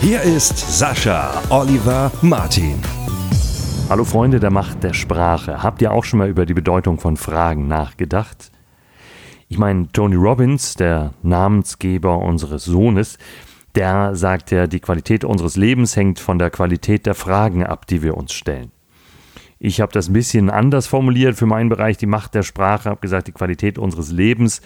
Hier ist Sascha Oliver Martin. Hallo Freunde der Macht der Sprache. Habt ihr auch schon mal über die Bedeutung von Fragen nachgedacht? Ich meine, Tony Robbins, der Namensgeber unseres Sohnes, der sagt ja, die Qualität unseres Lebens hängt von der Qualität der Fragen ab, die wir uns stellen. Ich habe das ein bisschen anders formuliert für meinen Bereich, die Macht der Sprache, habe gesagt, die Qualität unseres Lebens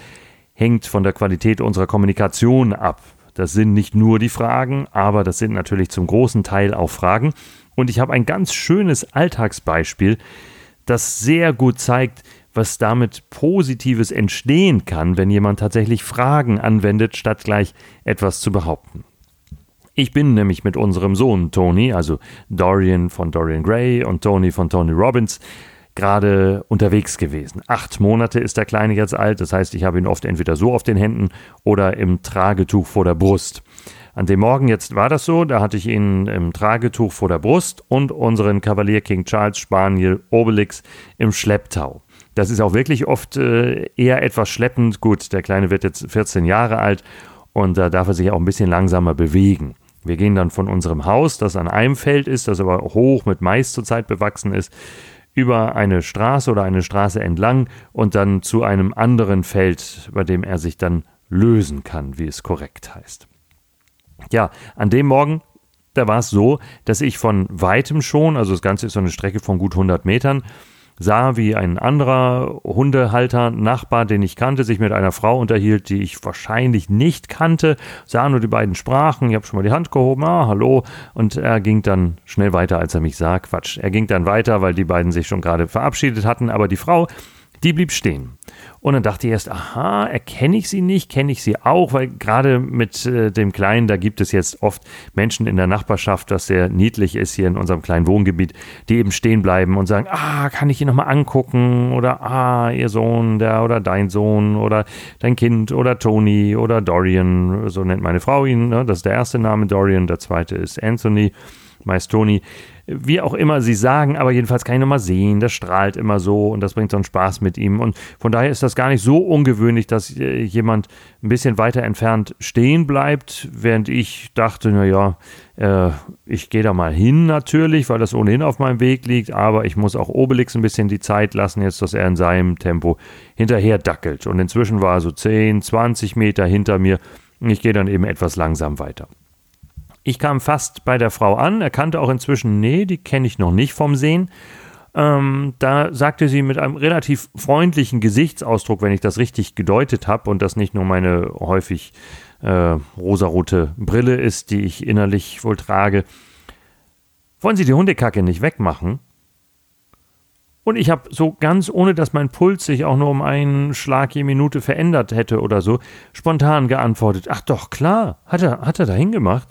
hängt von der Qualität unserer Kommunikation ab. Das sind nicht nur die Fragen, aber das sind natürlich zum großen Teil auch Fragen. Und ich habe ein ganz schönes Alltagsbeispiel, das sehr gut zeigt, was damit Positives entstehen kann, wenn jemand tatsächlich Fragen anwendet, statt gleich etwas zu behaupten. Ich bin nämlich mit unserem Sohn Tony, also Dorian von Dorian Gray und Tony von Tony Robbins, gerade unterwegs gewesen. Acht Monate ist der Kleine jetzt alt, das heißt, ich habe ihn oft entweder so auf den Händen oder im Tragetuch vor der Brust. An dem Morgen jetzt war das so, da hatte ich ihn im Tragetuch vor der Brust und unseren Kavalier King Charles Spaniel Obelix im Schlepptau. Das ist auch wirklich oft äh, eher etwas schleppend. Gut, der Kleine wird jetzt 14 Jahre alt und da darf er sich auch ein bisschen langsamer bewegen. Wir gehen dann von unserem Haus, das an einem Feld ist, das aber hoch mit Mais zurzeit bewachsen ist, über eine Straße oder eine Straße entlang und dann zu einem anderen Feld, bei dem er sich dann lösen kann, wie es korrekt heißt. Ja, an dem Morgen, da war es so, dass ich von weitem schon, also das Ganze ist so eine Strecke von gut 100 Metern, sah, wie ein anderer Hundehalter, Nachbar, den ich kannte, sich mit einer Frau unterhielt, die ich wahrscheinlich nicht kannte, sah nur die beiden Sprachen, ich habe schon mal die Hand gehoben, ah, hallo, und er ging dann schnell weiter, als er mich sah, Quatsch, er ging dann weiter, weil die beiden sich schon gerade verabschiedet hatten, aber die Frau, die blieb stehen. Und dann dachte ich erst, aha, erkenne ich sie nicht, kenne ich sie auch, weil gerade mit äh, dem Kleinen, da gibt es jetzt oft Menschen in der Nachbarschaft, das sehr niedlich ist hier in unserem kleinen Wohngebiet, die eben stehen bleiben und sagen, ah, kann ich ihn nochmal angucken? Oder ah, ihr Sohn, der oder dein Sohn oder dein Kind oder Tony oder Dorian, so nennt meine Frau ihn, ne? das ist der erste Name Dorian, der zweite ist Anthony meist Toni, wie auch immer sie sagen, aber jedenfalls kann ich nochmal sehen, das strahlt immer so und das bringt so einen Spaß mit ihm. Und von daher ist das gar nicht so ungewöhnlich, dass äh, jemand ein bisschen weiter entfernt stehen bleibt, während ich dachte, naja, äh, ich gehe da mal hin natürlich, weil das ohnehin auf meinem Weg liegt, aber ich muss auch Obelix ein bisschen die Zeit lassen, jetzt, dass er in seinem Tempo hinterher dackelt. Und inzwischen war er so 10, 20 Meter hinter mir. Ich gehe dann eben etwas langsam weiter. Ich kam fast bei der Frau an, erkannte auch inzwischen, nee, die kenne ich noch nicht vom Sehen. Ähm, da sagte sie mit einem relativ freundlichen Gesichtsausdruck, wenn ich das richtig gedeutet habe und das nicht nur meine häufig äh, rosarote Brille ist, die ich innerlich wohl trage, wollen Sie die Hundekacke nicht wegmachen? Und ich habe so ganz, ohne dass mein Puls sich auch nur um einen Schlag je Minute verändert hätte oder so, spontan geantwortet: Ach doch, klar, hat er, hat er da hingemacht?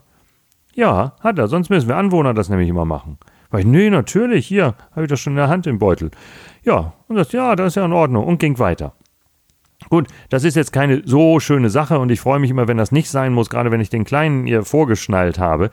Ja, hat er, sonst müssen wir Anwohner das nämlich immer machen. Weil ich, nee, natürlich, hier, habe ich das schon in der Hand im Beutel. Ja, und das, ja, das ist ja in Ordnung und ging weiter. Gut, das ist jetzt keine so schöne Sache und ich freue mich immer, wenn das nicht sein muss, gerade wenn ich den Kleinen ihr vorgeschnallt habe.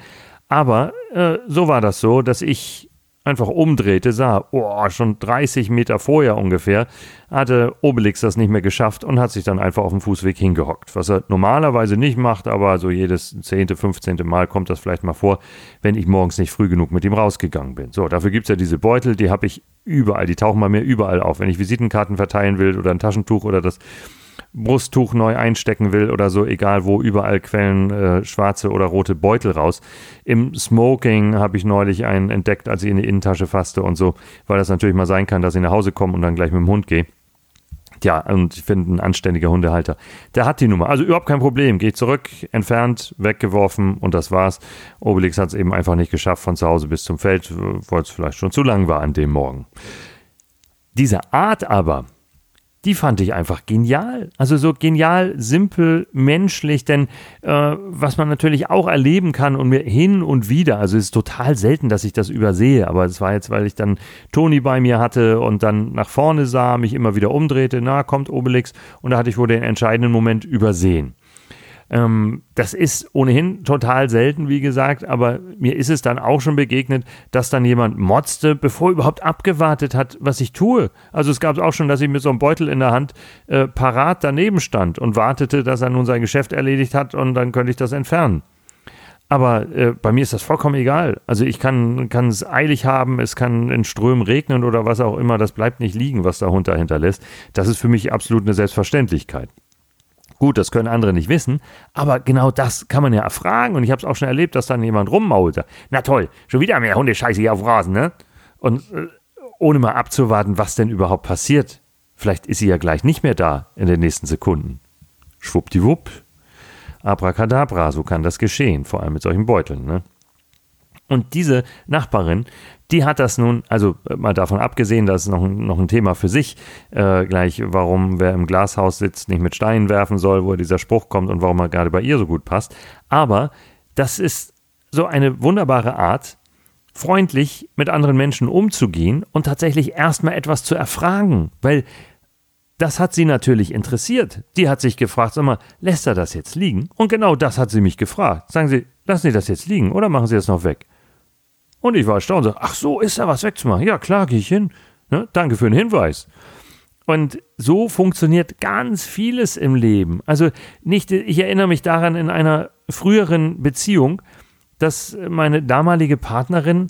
Aber äh, so war das so, dass ich einfach umdrehte, sah, oh, schon 30 Meter vorher ungefähr, hatte Obelix das nicht mehr geschafft und hat sich dann einfach auf dem Fußweg hingehockt. Was er normalerweise nicht macht, aber so jedes zehnte, fünfzehnte Mal kommt das vielleicht mal vor, wenn ich morgens nicht früh genug mit ihm rausgegangen bin. So, dafür gibt es ja diese Beutel, die habe ich überall, die tauchen bei mir überall auf. Wenn ich Visitenkarten verteilen will oder ein Taschentuch oder das Brusttuch neu einstecken will oder so, egal wo, überall quellen äh, schwarze oder rote Beutel raus. Im Smoking habe ich neulich einen entdeckt, als ich in die Innentasche fasste und so, weil das natürlich mal sein kann, dass ich nach Hause komme und dann gleich mit dem Hund gehe. Tja, und ich finde, ein anständiger Hundehalter, der hat die Nummer. Also überhaupt kein Problem. Geht zurück, entfernt, weggeworfen und das war's. Obelix hat es eben einfach nicht geschafft von zu Hause bis zum Feld, weil es vielleicht schon zu lang war an dem Morgen. Diese Art aber, die fand ich einfach genial. Also so genial, simpel, menschlich, denn äh, was man natürlich auch erleben kann und mir hin und wieder, also es ist total selten, dass ich das übersehe, aber es war jetzt, weil ich dann Toni bei mir hatte und dann nach vorne sah, mich immer wieder umdrehte, na, kommt Obelix und da hatte ich wohl den entscheidenden Moment übersehen. Ähm, das ist ohnehin total selten, wie gesagt, aber mir ist es dann auch schon begegnet, dass dann jemand motzte, bevor überhaupt abgewartet hat, was ich tue. Also es gab es auch schon, dass ich mit so einem Beutel in der Hand äh, parat daneben stand und wartete, dass er nun sein Geschäft erledigt hat und dann könnte ich das entfernen. Aber äh, bei mir ist das vollkommen egal. Also ich kann es eilig haben, es kann in Strömen regnen oder was auch immer. Das bleibt nicht liegen, was da hinterlässt. Das ist für mich absolut eine Selbstverständlichkeit. Gut, das können andere nicht wissen, aber genau das kann man ja erfragen und ich habe es auch schon erlebt, dass dann jemand rummaulte. Na toll, schon wieder mehr Hundescheiße hier auf Rasen, ne? Und äh, ohne mal abzuwarten, was denn überhaupt passiert. Vielleicht ist sie ja gleich nicht mehr da in den nächsten Sekunden. Schwuppdiwupp. Abracadabra, so kann das geschehen, vor allem mit solchen Beuteln, ne? Und diese Nachbarin, die hat das nun, also äh, mal davon abgesehen, das ist noch, noch ein Thema für sich, äh, gleich warum wer im Glashaus sitzt, nicht mit Steinen werfen soll, wo dieser Spruch kommt und warum er gerade bei ihr so gut passt. Aber das ist so eine wunderbare Art, freundlich mit anderen Menschen umzugehen und tatsächlich erstmal etwas zu erfragen, weil das hat sie natürlich interessiert. Die hat sich gefragt, sag mal, lässt er das jetzt liegen? Und genau das hat sie mich gefragt. Sagen Sie, lassen Sie das jetzt liegen oder machen Sie das noch weg? Und ich war erstaunt und sagte, ach so, ist da was wegzumachen? Ja, klar, gehe ich hin. Ne? Danke für den Hinweis. Und so funktioniert ganz vieles im Leben. Also nicht, ich erinnere mich daran in einer früheren Beziehung, dass meine damalige Partnerin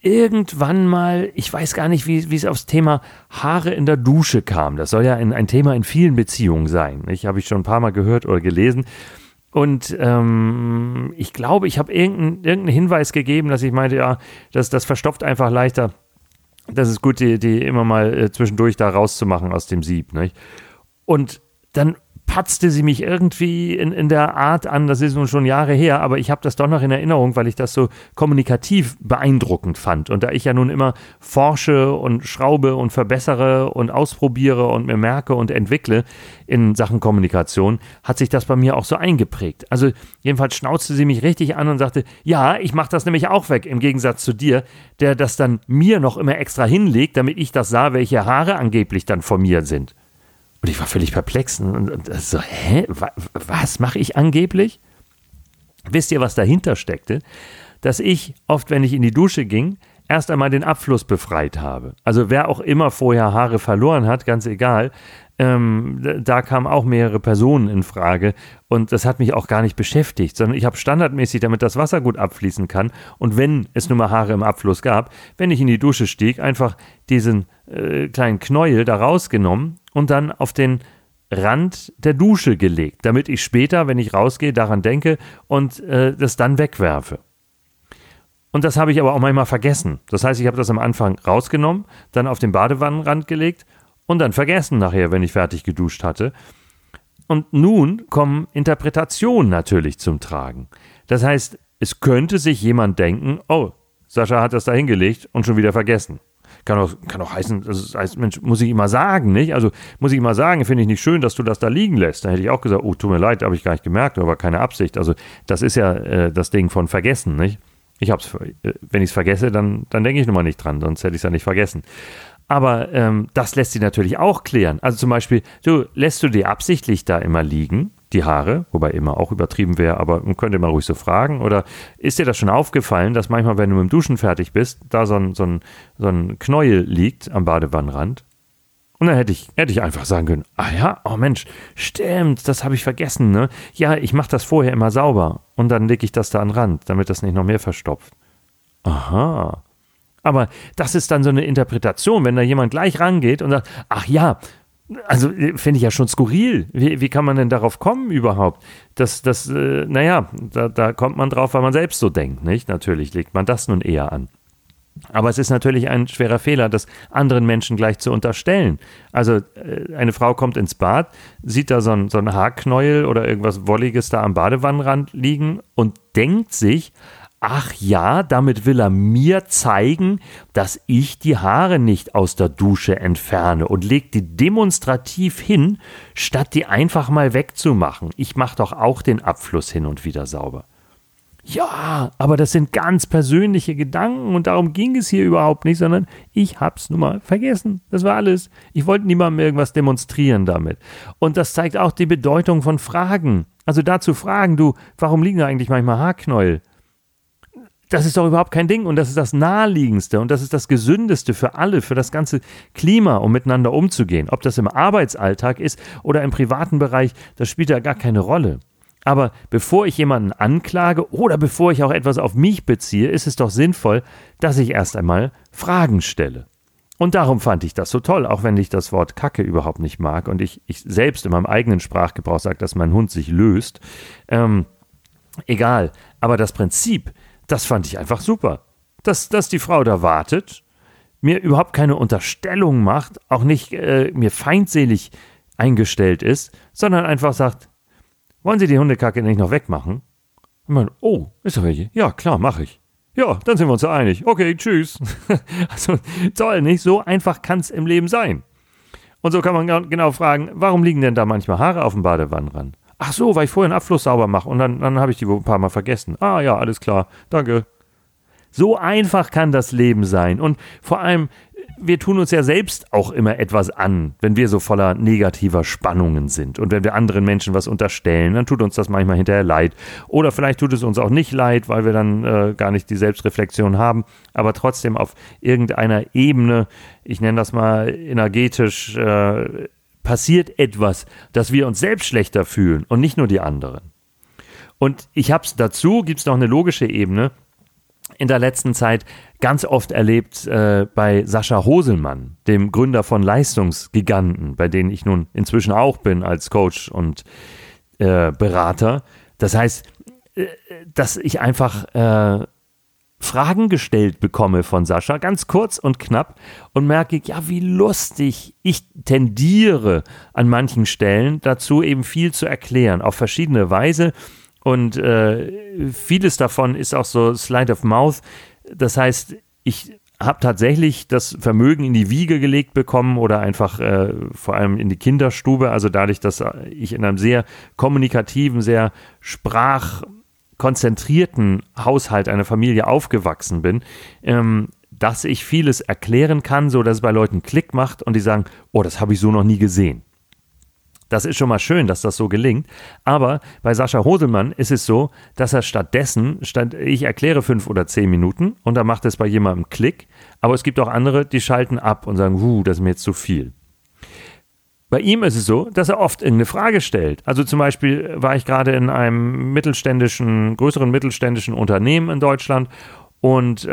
irgendwann mal, ich weiß gar nicht, wie, wie es aufs Thema Haare in der Dusche kam. Das soll ja ein, ein Thema in vielen Beziehungen sein. Ich habe ich schon ein paar Mal gehört oder gelesen. Und ähm, ich glaube, ich habe irgendeinen irgendein Hinweis gegeben, dass ich meinte, ja, das, das verstopft einfach leichter. Das ist gut, die, die immer mal äh, zwischendurch da rauszumachen aus dem Sieb. Nicht? Und dann patzte sie mich irgendwie in, in der Art an, das ist nun schon Jahre her, aber ich habe das doch noch in Erinnerung, weil ich das so kommunikativ beeindruckend fand. Und da ich ja nun immer forsche und schraube und verbessere und ausprobiere und mir merke und entwickle in Sachen Kommunikation, hat sich das bei mir auch so eingeprägt. Also jedenfalls schnauzte sie mich richtig an und sagte, ja, ich mache das nämlich auch weg, im Gegensatz zu dir, der das dann mir noch immer extra hinlegt, damit ich das sah, welche Haare angeblich dann von mir sind. Und ich war völlig perplex und, und so, hä, was mache ich angeblich? Wisst ihr, was dahinter steckte? Dass ich oft, wenn ich in die Dusche ging, erst einmal den Abfluss befreit habe. Also wer auch immer vorher Haare verloren hat, ganz egal, ähm, da kamen auch mehrere Personen in Frage und das hat mich auch gar nicht beschäftigt, sondern ich habe standardmäßig, damit das Wasser gut abfließen kann und wenn es nun mal Haare im Abfluss gab, wenn ich in die Dusche stieg, einfach diesen äh, kleinen Knäuel da rausgenommen und dann auf den Rand der Dusche gelegt, damit ich später, wenn ich rausgehe, daran denke und äh, das dann wegwerfe. Und das habe ich aber auch manchmal vergessen. Das heißt, ich habe das am Anfang rausgenommen, dann auf den Badewannenrand gelegt und dann vergessen nachher, wenn ich fertig geduscht hatte. Und nun kommen Interpretationen natürlich zum Tragen. Das heißt, es könnte sich jemand denken, oh, Sascha hat das da hingelegt und schon wieder vergessen. Kann auch, kann auch heißen, das heißt, Mensch, muss ich immer sagen, nicht? Also muss ich immer sagen, finde ich nicht schön, dass du das da liegen lässt. Da hätte ich auch gesagt, oh, tut mir leid, habe ich gar nicht gemerkt, aber keine Absicht. Also das ist ja äh, das Ding von vergessen, nicht? Ich hab's, äh, wenn ich es vergesse, dann, dann denke ich nun mal nicht dran, sonst hätte ich es ja nicht vergessen. Aber ähm, das lässt sich natürlich auch klären. Also zum Beispiel, du lässt du die absichtlich da immer liegen? Die Haare, wobei immer auch übertrieben wäre, aber man könnte mal ruhig so fragen. Oder ist dir das schon aufgefallen, dass manchmal, wenn du mit dem Duschen fertig bist, da so ein, so ein, so ein Knäuel liegt am Badewannenrand? Und dann hätte ich, hätte ich einfach sagen können, ah ja, oh Mensch, stimmt, das habe ich vergessen, ne? Ja, ich mache das vorher immer sauber und dann lege ich das da an den Rand, damit das nicht noch mehr verstopft. Aha. Aber das ist dann so eine Interpretation, wenn da jemand gleich rangeht und sagt, ach ja, also äh, finde ich ja schon skurril. Wie, wie, kann man denn darauf kommen überhaupt? Das, das, äh, naja, da, da kommt man drauf, weil man selbst so denkt, nicht? Natürlich legt man das nun eher an. Aber es ist natürlich ein schwerer Fehler, das anderen Menschen gleich zu unterstellen. Also äh, eine Frau kommt ins Bad, sieht da so ein, so ein Haarknäuel oder irgendwas Wolliges da am Badewannenrand liegen und denkt sich, Ach ja, damit will er mir zeigen, dass ich die Haare nicht aus der Dusche entferne und legt die demonstrativ hin, statt die einfach mal wegzumachen. Ich mache doch auch den Abfluss hin und wieder sauber. Ja, aber das sind ganz persönliche Gedanken und darum ging es hier überhaupt nicht, sondern ich hab's nun mal vergessen. Das war alles. Ich wollte niemandem irgendwas demonstrieren damit. Und das zeigt auch die Bedeutung von Fragen. Also dazu fragen, du, warum liegen da eigentlich manchmal Haarknäuel? Das ist doch überhaupt kein Ding und das ist das Naheliegendste und das ist das Gesündeste für alle, für das ganze Klima, um miteinander umzugehen. Ob das im Arbeitsalltag ist oder im privaten Bereich, das spielt ja gar keine Rolle. Aber bevor ich jemanden anklage oder bevor ich auch etwas auf mich beziehe, ist es doch sinnvoll, dass ich erst einmal Fragen stelle. Und darum fand ich das so toll, auch wenn ich das Wort Kacke überhaupt nicht mag und ich, ich selbst in meinem eigenen Sprachgebrauch sage, dass mein Hund sich löst. Ähm, egal, aber das Prinzip, das fand ich einfach super. Dass, dass die Frau da wartet, mir überhaupt keine Unterstellung macht, auch nicht äh, mir feindselig eingestellt ist, sondern einfach sagt, wollen Sie die Hundekacke nicht noch wegmachen? Ich meine, oh, ist da welche? Ja, klar, mache ich. Ja, dann sind wir uns einig. Okay, tschüss. also toll, nicht? So einfach kann es im Leben sein. Und so kann man genau fragen, warum liegen denn da manchmal Haare auf dem Badewannenrand? Ach so, weil ich vorher einen Abfluss sauber mache und dann, dann habe ich die ein paar Mal vergessen. Ah ja, alles klar, danke. So einfach kann das Leben sein. Und vor allem, wir tun uns ja selbst auch immer etwas an, wenn wir so voller negativer Spannungen sind. Und wenn wir anderen Menschen was unterstellen, dann tut uns das manchmal hinterher leid. Oder vielleicht tut es uns auch nicht leid, weil wir dann äh, gar nicht die Selbstreflexion haben. Aber trotzdem auf irgendeiner Ebene, ich nenne das mal energetisch, äh, passiert etwas, dass wir uns selbst schlechter fühlen und nicht nur die anderen. Und ich habe es dazu, gibt es noch eine logische Ebene, in der letzten Zeit ganz oft erlebt äh, bei Sascha Hoselmann, dem Gründer von Leistungsgiganten, bei denen ich nun inzwischen auch bin als Coach und äh, Berater. Das heißt, äh, dass ich einfach äh, Fragen gestellt bekomme von Sascha, ganz kurz und knapp, und merke, ja, wie lustig. Ich tendiere an manchen Stellen dazu, eben viel zu erklären, auf verschiedene Weise. Und äh, vieles davon ist auch so Slide of Mouth. Das heißt, ich habe tatsächlich das Vermögen in die Wiege gelegt bekommen oder einfach äh, vor allem in die Kinderstube. Also dadurch, dass ich in einem sehr kommunikativen, sehr sprach konzentrierten Haushalt einer Familie aufgewachsen bin, ähm, dass ich vieles erklären kann, so dass es bei Leuten Klick macht und die sagen, oh, das habe ich so noch nie gesehen. Das ist schon mal schön, dass das so gelingt. Aber bei Sascha Hoselmann ist es so, dass er stattdessen, statt, ich erkläre fünf oder zehn Minuten und dann macht es bei jemandem Klick. Aber es gibt auch andere, die schalten ab und sagen, huh, das ist mir jetzt zu viel. Bei ihm ist es so, dass er oft irgendeine Frage stellt. Also zum Beispiel war ich gerade in einem mittelständischen, größeren mittelständischen Unternehmen in Deutschland und äh,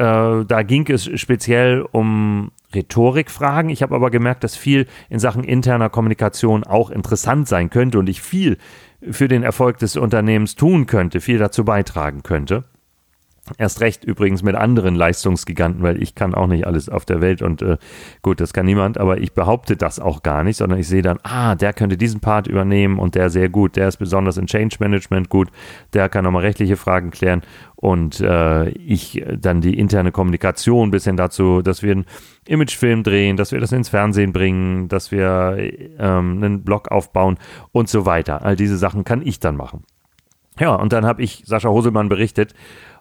da ging es speziell um Rhetorikfragen. Ich habe aber gemerkt, dass viel in Sachen interner Kommunikation auch interessant sein könnte und ich viel für den Erfolg des Unternehmens tun könnte, viel dazu beitragen könnte. Erst recht übrigens mit anderen Leistungsgiganten, weil ich kann auch nicht alles auf der Welt und äh, gut, das kann niemand, aber ich behaupte das auch gar nicht, sondern ich sehe dann, ah, der könnte diesen Part übernehmen und der sehr gut, der ist besonders in Change Management gut, der kann nochmal rechtliche Fragen klären und äh, ich dann die interne Kommunikation bis hin dazu, dass wir einen Imagefilm drehen, dass wir das ins Fernsehen bringen, dass wir ähm, einen Blog aufbauen und so weiter. All diese Sachen kann ich dann machen. Ja, und dann habe ich Sascha Hoselmann berichtet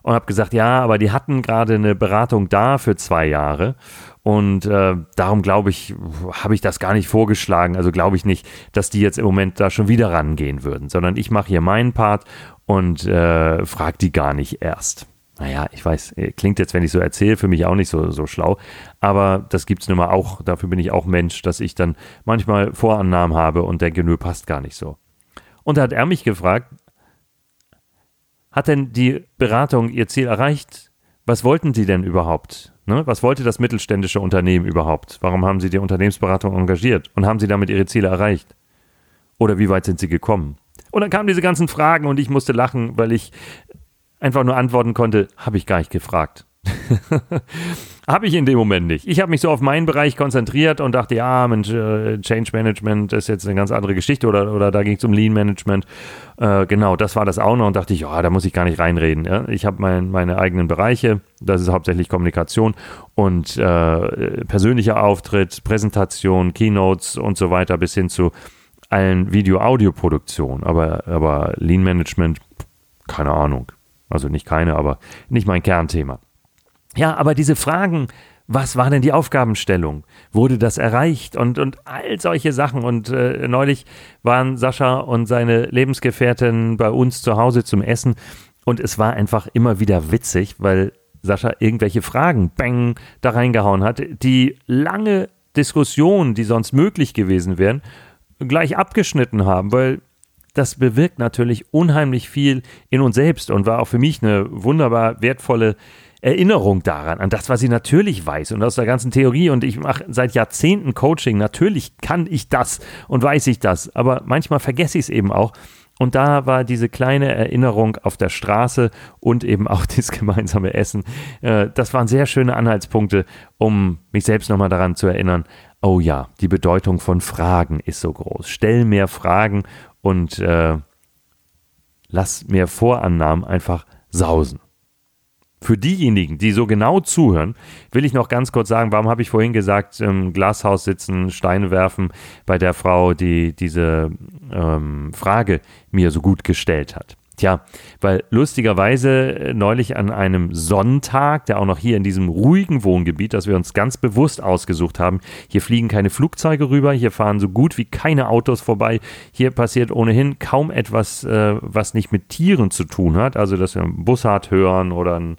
und habe gesagt, ja, aber die hatten gerade eine Beratung da für zwei Jahre und äh, darum glaube ich, habe ich das gar nicht vorgeschlagen. Also glaube ich nicht, dass die jetzt im Moment da schon wieder rangehen würden, sondern ich mache hier meinen Part und äh, frage die gar nicht erst. Naja, ich weiß, äh, klingt jetzt, wenn ich so erzähle, für mich auch nicht so, so schlau. Aber das gibt es nun mal auch. Dafür bin ich auch Mensch, dass ich dann manchmal Vorannahmen habe und denke, nö, passt gar nicht so. Und da hat er mich gefragt, hat denn die Beratung ihr Ziel erreicht? Was wollten Sie denn überhaupt? Ne? Was wollte das mittelständische Unternehmen überhaupt? Warum haben Sie die Unternehmensberatung engagiert? Und haben Sie damit Ihre Ziele erreicht? Oder wie weit sind Sie gekommen? Und dann kamen diese ganzen Fragen und ich musste lachen, weil ich einfach nur antworten konnte, habe ich gar nicht gefragt. Habe ich in dem Moment nicht. Ich habe mich so auf meinen Bereich konzentriert und dachte, ja, Mensch, äh, Change Management ist jetzt eine ganz andere Geschichte oder, oder da ging es um Lean Management. Äh, genau, das war das auch noch und dachte ich, ja, da muss ich gar nicht reinreden. Ja? Ich habe mein, meine eigenen Bereiche, das ist hauptsächlich Kommunikation und äh, persönlicher Auftritt, Präsentation, Keynotes und so weiter bis hin zu allen Video-Audio-Produktionen. Aber, aber Lean Management, keine Ahnung. Also nicht keine, aber nicht mein Kernthema. Ja, aber diese Fragen, was war denn die Aufgabenstellung? Wurde das erreicht? Und, und all solche Sachen. Und äh, neulich waren Sascha und seine Lebensgefährtin bei uns zu Hause zum Essen. Und es war einfach immer wieder witzig, weil Sascha irgendwelche Fragen, bang, da reingehauen hat, die lange Diskussionen, die sonst möglich gewesen wären, gleich abgeschnitten haben, weil das bewirkt natürlich unheimlich viel in uns selbst und war auch für mich eine wunderbar wertvolle Erinnerung daran, an das, was ich natürlich weiß und aus der ganzen Theorie. Und ich mache seit Jahrzehnten Coaching. Natürlich kann ich das und weiß ich das, aber manchmal vergesse ich es eben auch. Und da war diese kleine Erinnerung auf der Straße und eben auch das gemeinsame Essen. Äh, das waren sehr schöne Anhaltspunkte, um mich selbst nochmal daran zu erinnern. Oh ja, die Bedeutung von Fragen ist so groß. Stell mehr Fragen und äh, lass mehr Vorannahmen einfach sausen. Für diejenigen, die so genau zuhören, will ich noch ganz kurz sagen, warum habe ich vorhin gesagt, im Glashaus sitzen, Steine werfen bei der Frau, die diese ähm, Frage mir so gut gestellt hat. Tja, weil lustigerweise äh, neulich an einem Sonntag, der auch noch hier in diesem ruhigen Wohngebiet, das wir uns ganz bewusst ausgesucht haben, hier fliegen keine Flugzeuge rüber, hier fahren so gut wie keine Autos vorbei, hier passiert ohnehin kaum etwas, äh, was nicht mit Tieren zu tun hat, also dass wir einen Bussard hören oder ein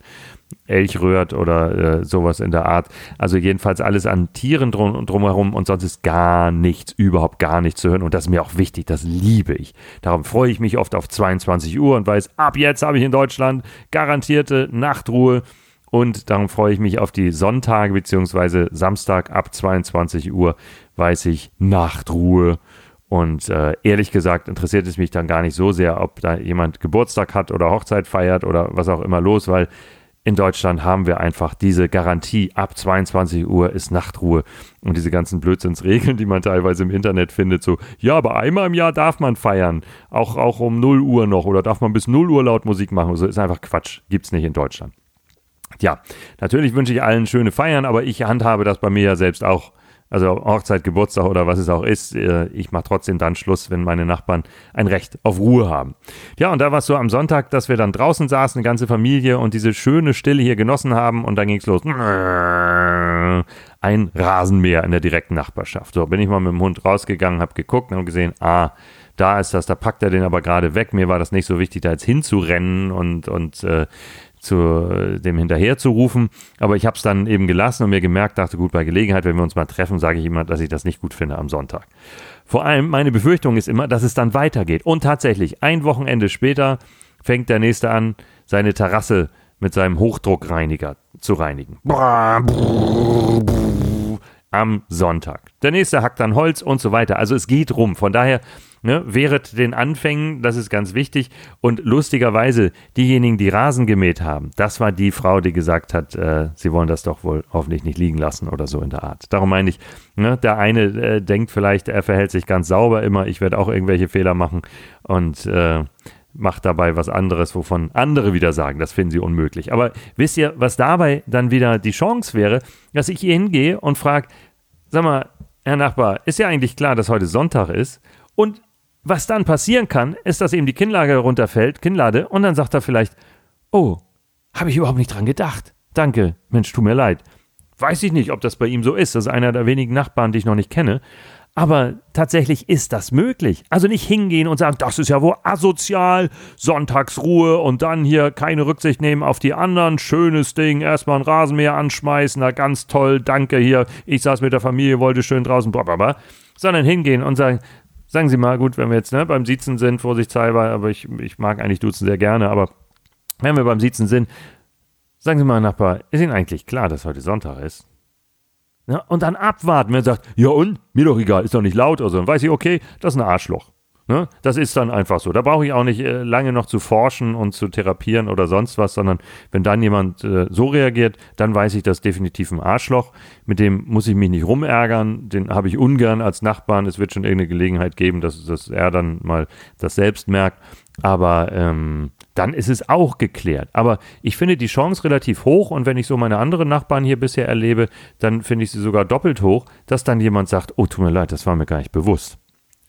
Elch rührt oder äh, sowas in der Art. Also jedenfalls alles an Tieren drum, drumherum und sonst ist gar nichts, überhaupt gar nichts zu hören. Und das ist mir auch wichtig, das liebe ich. Darum freue ich mich oft auf 22 Uhr und weiß, ab jetzt habe ich in Deutschland garantierte Nachtruhe. Und darum freue ich mich auf die Sonntage bzw. Samstag ab 22 Uhr, weiß ich, Nachtruhe. Und äh, ehrlich gesagt interessiert es mich dann gar nicht so sehr, ob da jemand Geburtstag hat oder Hochzeit feiert oder was auch immer los, weil in Deutschland haben wir einfach diese Garantie, ab 22 Uhr ist Nachtruhe. Und diese ganzen Blödsinnsregeln, die man teilweise im Internet findet, so, ja, aber einmal im Jahr darf man feiern, auch, auch um 0 Uhr noch oder darf man bis 0 Uhr laut Musik machen. So ist einfach Quatsch, gibt's nicht in Deutschland. Ja, natürlich wünsche ich allen schöne Feiern, aber ich handhabe das bei mir ja selbst auch also Hochzeit, Geburtstag oder was es auch ist, äh, ich mache trotzdem dann Schluss, wenn meine Nachbarn ein Recht auf Ruhe haben. Ja, und da war es so am Sonntag, dass wir dann draußen saßen, eine ganze Familie und diese schöne Stille hier genossen haben und dann ging es los. Ein Rasenmäher in der direkten Nachbarschaft. So bin ich mal mit dem Hund rausgegangen, habe geguckt und gesehen, ah, da ist das, da packt er den aber gerade weg. Mir war das nicht so wichtig, da jetzt hinzurennen und, und äh, zu dem hinterher zu rufen. Aber ich habe es dann eben gelassen und mir gemerkt, dachte, gut, bei Gelegenheit, wenn wir uns mal treffen, sage ich immer, dass ich das nicht gut finde am Sonntag. Vor allem, meine Befürchtung ist immer, dass es dann weitergeht. Und tatsächlich, ein Wochenende später fängt der Nächste an, seine Terrasse mit seinem Hochdruckreiniger zu reinigen. Am Sonntag. Der nächste hackt dann Holz und so weiter. Also es geht rum. Von daher ne, während den Anfängen, das ist ganz wichtig. Und lustigerweise, diejenigen, die Rasen gemäht haben, das war die Frau, die gesagt hat, äh, sie wollen das doch wohl hoffentlich nicht liegen lassen oder so in der Art. Darum meine ich, ne, der eine äh, denkt vielleicht, er verhält sich ganz sauber immer, ich werde auch irgendwelche Fehler machen und äh, macht dabei was anderes, wovon andere wieder sagen, das finden sie unmöglich. Aber wisst ihr, was dabei dann wieder die Chance wäre, dass ich hier hingehe und frage, sag mal, Herr Nachbar, ist ja eigentlich klar, dass heute Sonntag ist und was dann passieren kann, ist, dass ihm die Kinnlage runterfällt, Kinnlade, und dann sagt er vielleicht, oh, habe ich überhaupt nicht dran gedacht. Danke, Mensch, tu mir leid. Weiß ich nicht, ob das bei ihm so ist. Das ist einer der wenigen Nachbarn, die ich noch nicht kenne. Aber tatsächlich ist das möglich. Also nicht hingehen und sagen, das ist ja wohl asozial, Sonntagsruhe und dann hier keine Rücksicht nehmen auf die anderen. Schönes Ding, erstmal ein Rasenmäher anschmeißen, na ganz toll, danke hier. Ich saß mit der Familie, wollte schön draußen, blablabla. Sondern hingehen und sagen, sagen Sie mal, gut, wenn wir jetzt ne, beim Siezen sind, vorsichtshalber, aber ich, ich mag eigentlich Duzen sehr gerne, aber wenn wir beim Siezen sind, sagen Sie mal, Nachbar, ist Ihnen eigentlich klar, dass heute Sonntag ist? Ja, und dann abwarten, wenn er sagt, ja und? Mir doch egal, ist doch nicht laut oder so. Dann weiß ich, okay, das ist ein Arschloch. Ne? Das ist dann einfach so. Da brauche ich auch nicht äh, lange noch zu forschen und zu therapieren oder sonst was, sondern wenn dann jemand äh, so reagiert, dann weiß ich, das definitiv ein Arschloch. Mit dem muss ich mich nicht rumärgern. Den habe ich ungern als Nachbarn. Es wird schon irgendeine Gelegenheit geben, dass, dass er dann mal das selbst merkt. Aber ähm, dann ist es auch geklärt. Aber ich finde die Chance relativ hoch und wenn ich so meine anderen Nachbarn hier bisher erlebe, dann finde ich sie sogar doppelt hoch, dass dann jemand sagt, oh, tut mir leid, das war mir gar nicht bewusst.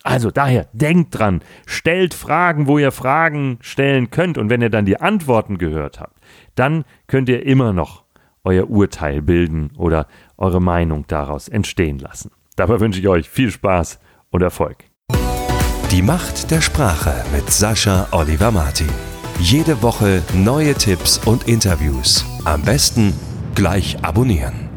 Also daher, denkt dran, stellt Fragen, wo ihr Fragen stellen könnt. Und wenn ihr dann die Antworten gehört habt, dann könnt ihr immer noch euer Urteil bilden oder eure Meinung daraus entstehen lassen. Dabei wünsche ich euch viel Spaß und Erfolg. Die Macht der Sprache mit Sascha Oliver Martin. Jede Woche neue Tipps und Interviews. Am besten gleich abonnieren.